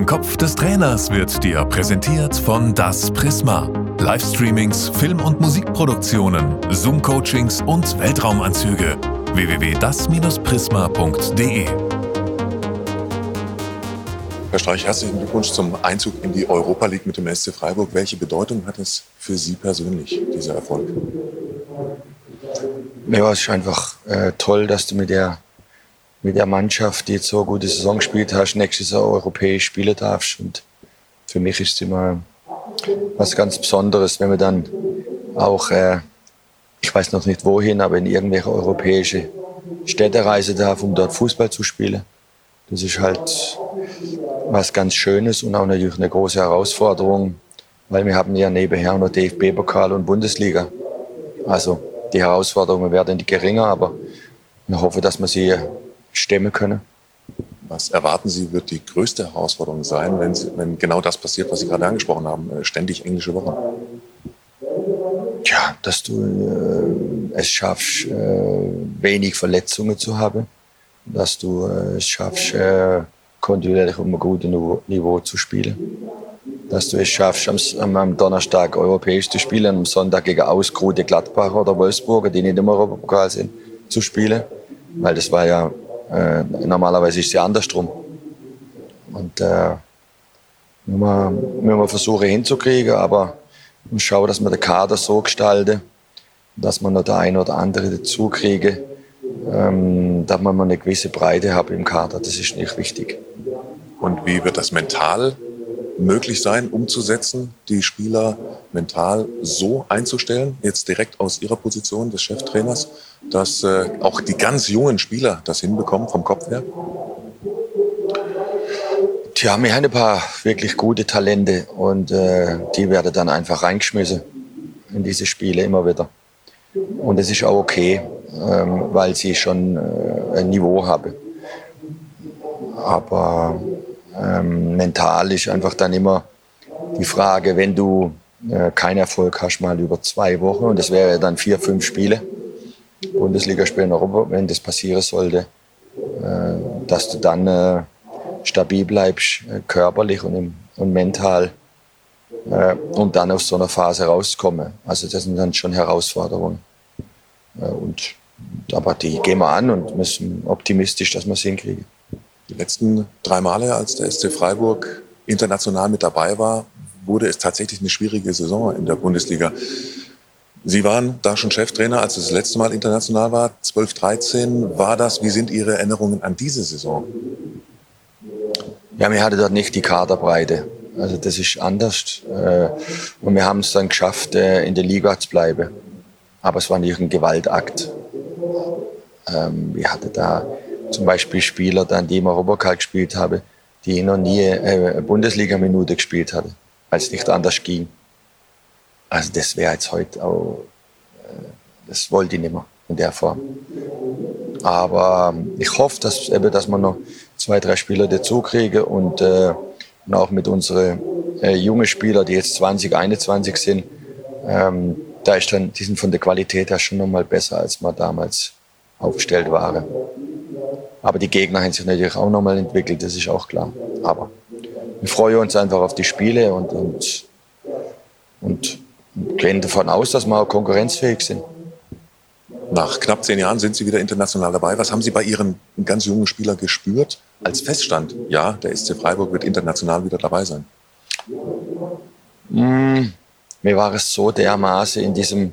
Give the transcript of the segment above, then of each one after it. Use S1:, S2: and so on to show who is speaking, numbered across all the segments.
S1: Im Kopf des Trainers wird dir präsentiert von Das Prisma. Livestreamings, Film- und Musikproduktionen, Zoom-Coachings und Weltraumanzüge. www.das-prisma.de
S2: Herr Streich, herzlichen Glückwunsch zum Einzug in die Europa League mit dem SC Freiburg. Welche Bedeutung hat es für Sie persönlich, dieser Erfolg?
S3: Ja, es ist einfach äh, toll, dass du mit der mit der Mannschaft, die jetzt so eine gute Saison gespielt hast, nächstes Jahr europäisch spielen darfst. Und für mich ist es immer was ganz Besonderes, wenn man dann auch, äh, ich weiß noch nicht wohin, aber in irgendwelche europäische Städte reisen darf, um dort Fußball zu spielen. Das ist halt was ganz Schönes und auch natürlich eine große Herausforderung, weil wir haben ja nebenher noch DFB-Pokal und Bundesliga. Also die Herausforderungen werden nicht geringer, aber ich hoffe, dass wir sie stemmen können.
S2: Was erwarten Sie, wird die größte Herausforderung sein, wenn, Sie, wenn genau das passiert, was Sie gerade angesprochen haben, äh, ständig englische Wochen?
S3: Ja, dass du äh, es schaffst, äh, wenig Verletzungen zu haben, dass du äh, es schaffst, äh, kontinuierlich um ein gutes Niveau, zu spielen, dass du es schaffst, am, am, Donnerstag europäisch zu spielen, am Sonntag gegen ausgeruhte Gladbach oder Wolfsburg, die nicht im Europapokal sind, zu spielen, weil das war ja äh, normalerweise ist ja andersrum. Und äh, müssen, wir, müssen wir versuchen hinzukriegen, aber ich schaue, dass wir den Kader so gestalten, dass man noch der eine oder andere dazu kriege, ähm, dass man eine gewisse Breite hat im Kader. Das ist nicht wichtig.
S2: Und wie wird das mental möglich sein, umzusetzen, die Spieler mental so einzustellen, jetzt direkt aus ihrer Position des Cheftrainers, dass äh, auch die ganz jungen Spieler das hinbekommen vom Kopf her?
S3: Tja, wir haben ein paar wirklich gute Talente und äh, die werden dann einfach reingeschmissen in diese Spiele immer wieder. Und es ist auch okay, ähm, weil sie schon äh, ein Niveau haben. Aber ähm, mental ist einfach dann immer die Frage, wenn du äh, keinen Erfolg hast, mal über zwei Wochen, und das wäre dann vier, fünf Spiele, Bundesligaspiel in Europa, wenn das passieren sollte, äh, dass du dann äh, stabil bleibst, äh, körperlich und, im, und mental, äh, und dann aus so einer Phase rauskommen. Also das sind dann schon Herausforderungen. Äh, und, aber die gehen wir an und sind optimistisch, dass wir es hinkriegen.
S2: Die letzten drei Male, als der SC Freiburg international mit dabei war, wurde es tatsächlich eine schwierige Saison in der Bundesliga. Sie waren da schon Cheftrainer, als es das letzte Mal international war, 12, 13. War das, wie sind Ihre Erinnerungen an diese Saison?
S3: Ja, wir hatten dort nicht die Kaderbreite. Also das ist anders. Äh, und wir haben es dann geschafft, äh, in der Liga zu bleiben. Aber es war nicht ein Gewaltakt. Ähm, wir hatten da zum Beispiel Spieler, dann, die im Europapokal gespielt haben, die noch nie äh, eine Bundesliga-Minute gespielt hatten, weil es nicht anders ging. Also das wäre jetzt heute auch, äh, das wollte ich nicht mehr in der Form. Aber ähm, ich hoffe, dass, eben, dass wir noch zwei, drei Spieler dazu kriegen und, äh, und auch mit unseren äh, jungen Spielern, die jetzt 20, 21 sind, ähm, da ist dann, die sind von der Qualität her schon noch mal besser, als wir damals aufgestellt waren. Aber die Gegner haben sich natürlich auch nochmal entwickelt, das ist auch klar. Aber wir freuen uns einfach auf die Spiele und, und, und gehen davon aus, dass wir auch konkurrenzfähig sind.
S2: Nach knapp zehn Jahren sind Sie wieder international dabei. Was haben Sie bei Ihren ganz jungen Spielern gespürt, als Feststand? Ja, der SC Freiburg wird international wieder dabei sein.
S3: Mmh, mir war es so dermaßen in diesem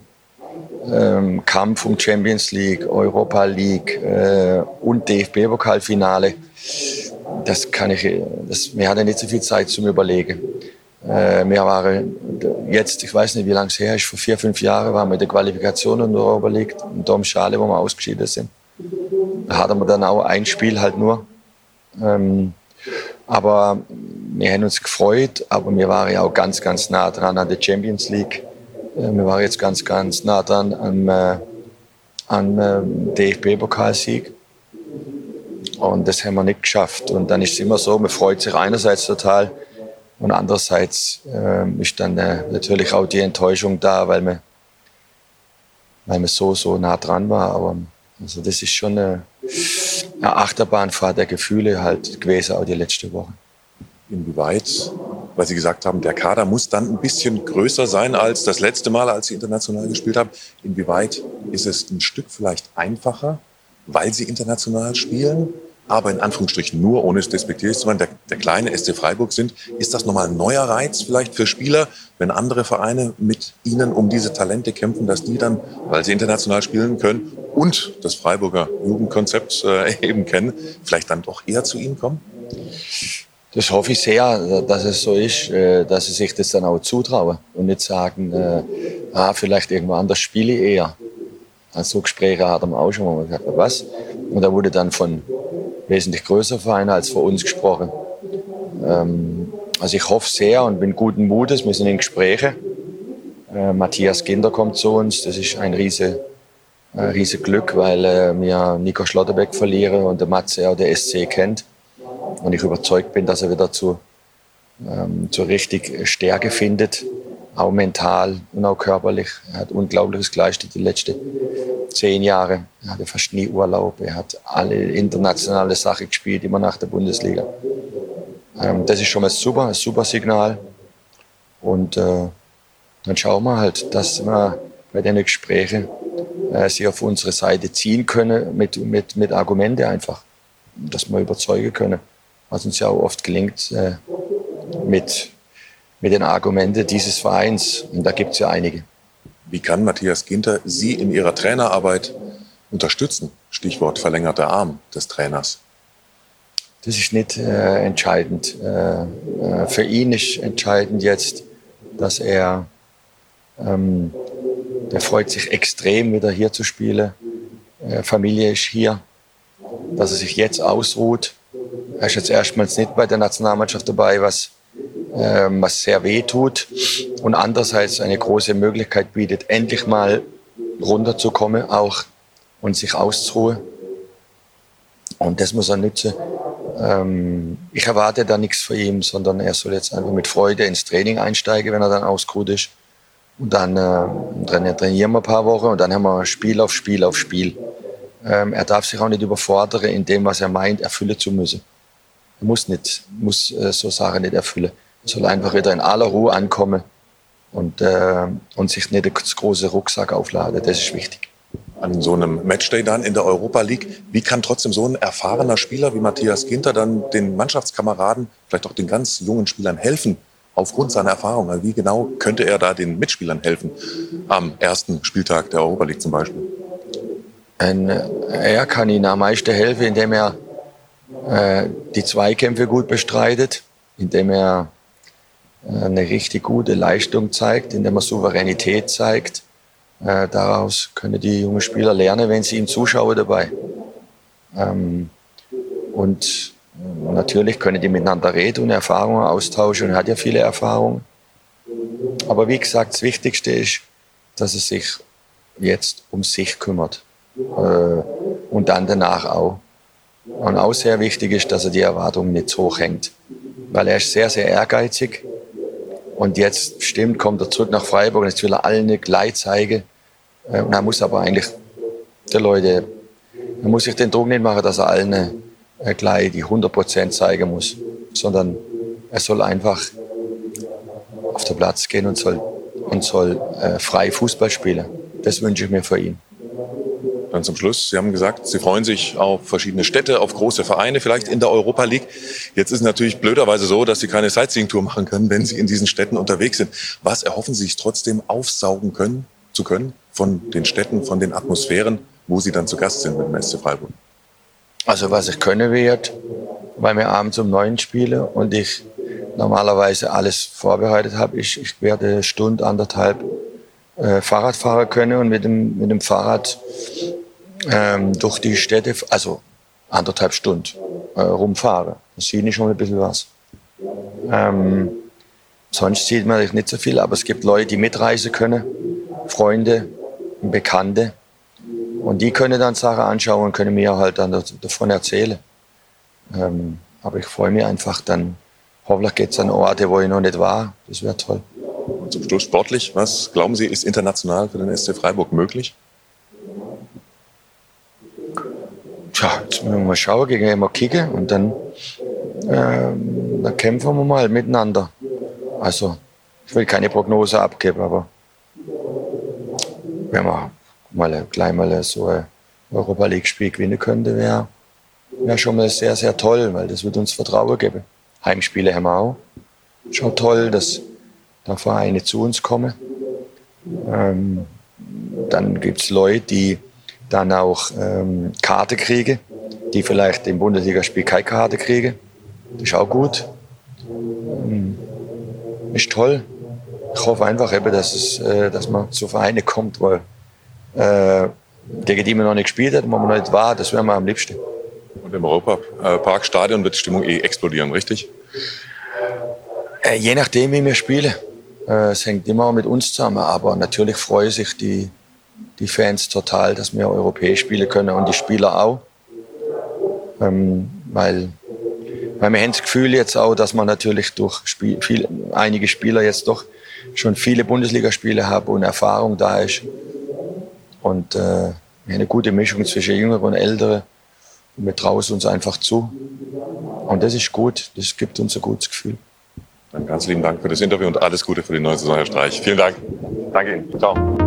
S3: ähm, Kampf um Champions League, Europa League äh, und DFB-Pokalfinale. Das kann ich, das, wir hatten nicht so viel Zeit zum Überlegen. Äh, wir waren jetzt, ich weiß nicht, wie lange es her ist, vor vier, fünf Jahren waren wir in der Qualifikation in der Europa League, in Domschale, wo wir ausgeschieden sind. Da hatten wir dann auch ein Spiel halt nur. Ähm, aber wir haben uns gefreut, aber wir waren ja auch ganz, ganz nah dran an der Champions League. Äh, wir waren jetzt ganz, ganz nah dran am, äh, am äh, DFB-Pokalsieg. Und das haben wir nicht geschafft. Und dann ist es immer so, man freut sich einerseits total und andererseits äh, ist dann äh, natürlich auch die Enttäuschung da, weil man, weil man so, so nah dran war. Aber also das ist schon eine, eine Achterbahnfahrt der Gefühle halt gewesen, auch die letzte Woche.
S2: inwieweit, weil Sie gesagt haben, der Kader muss dann ein bisschen größer sein als das letzte Mal, als Sie international gespielt haben. Inwieweit ist es ein Stück vielleicht einfacher, weil Sie international spielen? aber in Anführungsstrichen nur, ohne es despektierlich zu meinen, der, der kleine SC Freiburg sind. Ist das nochmal ein neuer Reiz vielleicht für Spieler, wenn andere Vereine mit ihnen um diese Talente kämpfen, dass die dann, weil sie international spielen können und das Freiburger Jugendkonzept äh, eben kennen, vielleicht dann doch eher zu ihnen kommen?
S3: Das hoffe ich sehr, dass es so ist, äh, dass sie sich das dann auch zutrauen und nicht sagen, äh, ah, vielleicht irgendwo anders spiele ich eher. Also so Gespräche hat er auch schon mal gesagt, was? Und da wurde dann von wesentlich größeren Vereinen als für uns gesprochen. Ähm, also ich hoffe sehr und bin guten Mutes, wir sind in Gesprächen. Äh, Matthias Ginder kommt zu uns, das ist ein riese, riese Glück, weil wir Nico Schlotterbeck verlieren und der Matze auch der SC kennt. Und ich überzeugt bin, dass er wieder zu, ähm, zur richtig Stärke findet, auch mental und auch körperlich. Er hat Unglaubliches geleistet die letzten zehn Jahre. Er hatte fast nie Urlaub. Er hat alle internationale Sachen gespielt, immer nach der Bundesliga. Ähm, das ist schon mal super, ein super Signal. Und äh, dann schauen wir halt, dass wir bei den Gesprächen äh, sie auf unsere Seite ziehen können mit, mit, mit Argumente einfach. Dass wir überzeugen können. Was uns ja auch oft gelingt äh, mit, mit den Argumenten dieses Vereins. Und da gibt es ja einige.
S2: Wie kann Matthias Ginter Sie in Ihrer Trainerarbeit unterstützen? Stichwort verlängerter Arm des Trainers.
S3: Das ist nicht äh, entscheidend. Äh, äh, für ihn ist entscheidend jetzt, dass er, ähm, der freut sich extrem, wieder hier zu spielen. Äh, Familie ist hier, dass er sich jetzt ausruht. Er ist jetzt erstmals nicht bei der Nationalmannschaft dabei, was ähm, was sehr weh tut und andererseits eine große Möglichkeit bietet, endlich mal runterzukommen auch und sich auszuruhen. Und das muss er nutzen. Ähm, ich erwarte da nichts von ihm, sondern er soll jetzt einfach mit Freude ins Training einsteigen, wenn er dann ausgeruht ist. Und dann, äh, trainieren wir ein paar Wochen und dann haben wir Spiel auf Spiel auf Spiel. Ähm, er darf sich auch nicht überfordern in dem, was er meint, erfüllen zu müssen. Er muss nicht, muss äh, so Sachen nicht erfüllen soll einfach wieder in aller Ruhe ankommen und, äh, und sich nicht das große Rucksack aufladen. Das ist wichtig.
S2: An so einem Matchday dann in der Europa League, wie kann trotzdem so ein erfahrener Spieler wie Matthias Ginter dann den Mannschaftskameraden, vielleicht auch den ganz jungen Spielern helfen, aufgrund seiner Erfahrung? Also wie genau könnte er da den Mitspielern helfen am ersten Spieltag der Europa League zum Beispiel?
S3: Ein, er kann ihnen am meisten helfen, indem er äh, die Zweikämpfe gut bestreitet, indem er eine richtig gute Leistung zeigt, indem er Souveränität zeigt. Äh, daraus können die jungen Spieler lernen, wenn sie ihm zuschauen dabei. Ähm, und natürlich können die miteinander reden und Erfahrungen austauschen und er hat ja viele Erfahrungen. Aber wie gesagt, das Wichtigste ist, dass er sich jetzt um sich kümmert. Äh, und dann danach auch. Und auch sehr wichtig ist, dass er die Erwartungen nicht so hängt. Weil er ist sehr, sehr ehrgeizig und jetzt stimmt, kommt er zurück nach Freiburg und jetzt will er allen gleich zeigen. Äh, und er muss aber eigentlich der Leute, er muss sich den Druck nicht machen, dass er allen äh, gleich die 100 Prozent zeigen muss, sondern er soll einfach auf den Platz gehen und soll, und soll äh, frei Fußball spielen. Das wünsche ich mir für ihn.
S2: Dann zum Schluss, Sie haben gesagt, Sie freuen sich auf verschiedene Städte, auf große Vereine, vielleicht in der Europa League. Jetzt ist es natürlich blöderweise so, dass Sie keine Sightseeing-Tour machen können, wenn Sie in diesen Städten unterwegs sind. Was erhoffen Sie sich trotzdem aufsaugen können, zu können von den Städten, von den Atmosphären, wo Sie dann zu Gast sind mit dem SC Freiburg?
S3: Also was ich können wird, weil wir abends um neun spielen und ich normalerweise alles vorbereitet habe, ich, ich werde Stunde, anderthalb äh, Fahrrad fahren können und mit dem, mit dem Fahrrad ähm, durch die Städte, also anderthalb Stunden äh, rumfahren. Da sieht ich schon ein bisschen was. Ähm, sonst sieht man nicht so viel, aber es gibt Leute, die mitreisen können, Freunde, Bekannte. Und die können dann Sachen anschauen und können mir halt dann davon erzählen. Ähm, aber ich freue mich einfach dann, hoffentlich geht es an Orte, wo ich noch nicht war. Das wäre toll.
S2: Zum Schluss sportlich, was glauben Sie, ist international für den SC Freiburg möglich?
S3: Tja, jetzt müssen wir mal schauen, gegen immer kicken und dann ähm, dann kämpfen wir mal miteinander. Also, ich will keine Prognose abgeben, aber wenn man mal gleich mal so ein Europa League-Spiel gewinnen könnte, wäre wär schon mal sehr, sehr toll, weil das wird uns Vertrauen geben. Heimspiele haben wir auch. Schon toll, dass da Vereine zu uns kommen. Ähm, dann gibt es Leute, die dann auch ähm, Karte kriegen, die vielleicht im Bundesligaspiel keine Karte kriegen. Das ist auch gut. Ähm, ist toll. Ich hoffe einfach eben, dass, es, äh, dass man zu Vereinen kommt, weil äh, gegen die man noch nicht gespielt hat, wo man noch nicht war, das wäre mir am liebsten.
S2: Und im Europaparkstadion wird die Stimmung eh explodieren, richtig?
S3: Äh, je nachdem, wie wir spielen. Äh, es hängt immer mit uns zusammen, aber natürlich freuen sich die, die Fans total, dass wir europäisch spielen können und die Spieler auch. Ähm, weil, weil wir haben das Gefühl jetzt auch, dass man natürlich durch Spiel, viel, einige Spieler jetzt doch schon viele Bundesligaspiele haben und Erfahrung da ist. Und äh, eine gute Mischung zwischen Jüngeren und Älteren. Und wir trauen es uns einfach zu. Und das ist gut. Das gibt uns ein gutes Gefühl.
S2: Dann ganz lieben Dank für das Interview und alles Gute für die neue Saison, Herr Streich. Vielen Dank.
S3: Danke Ihnen. Ciao.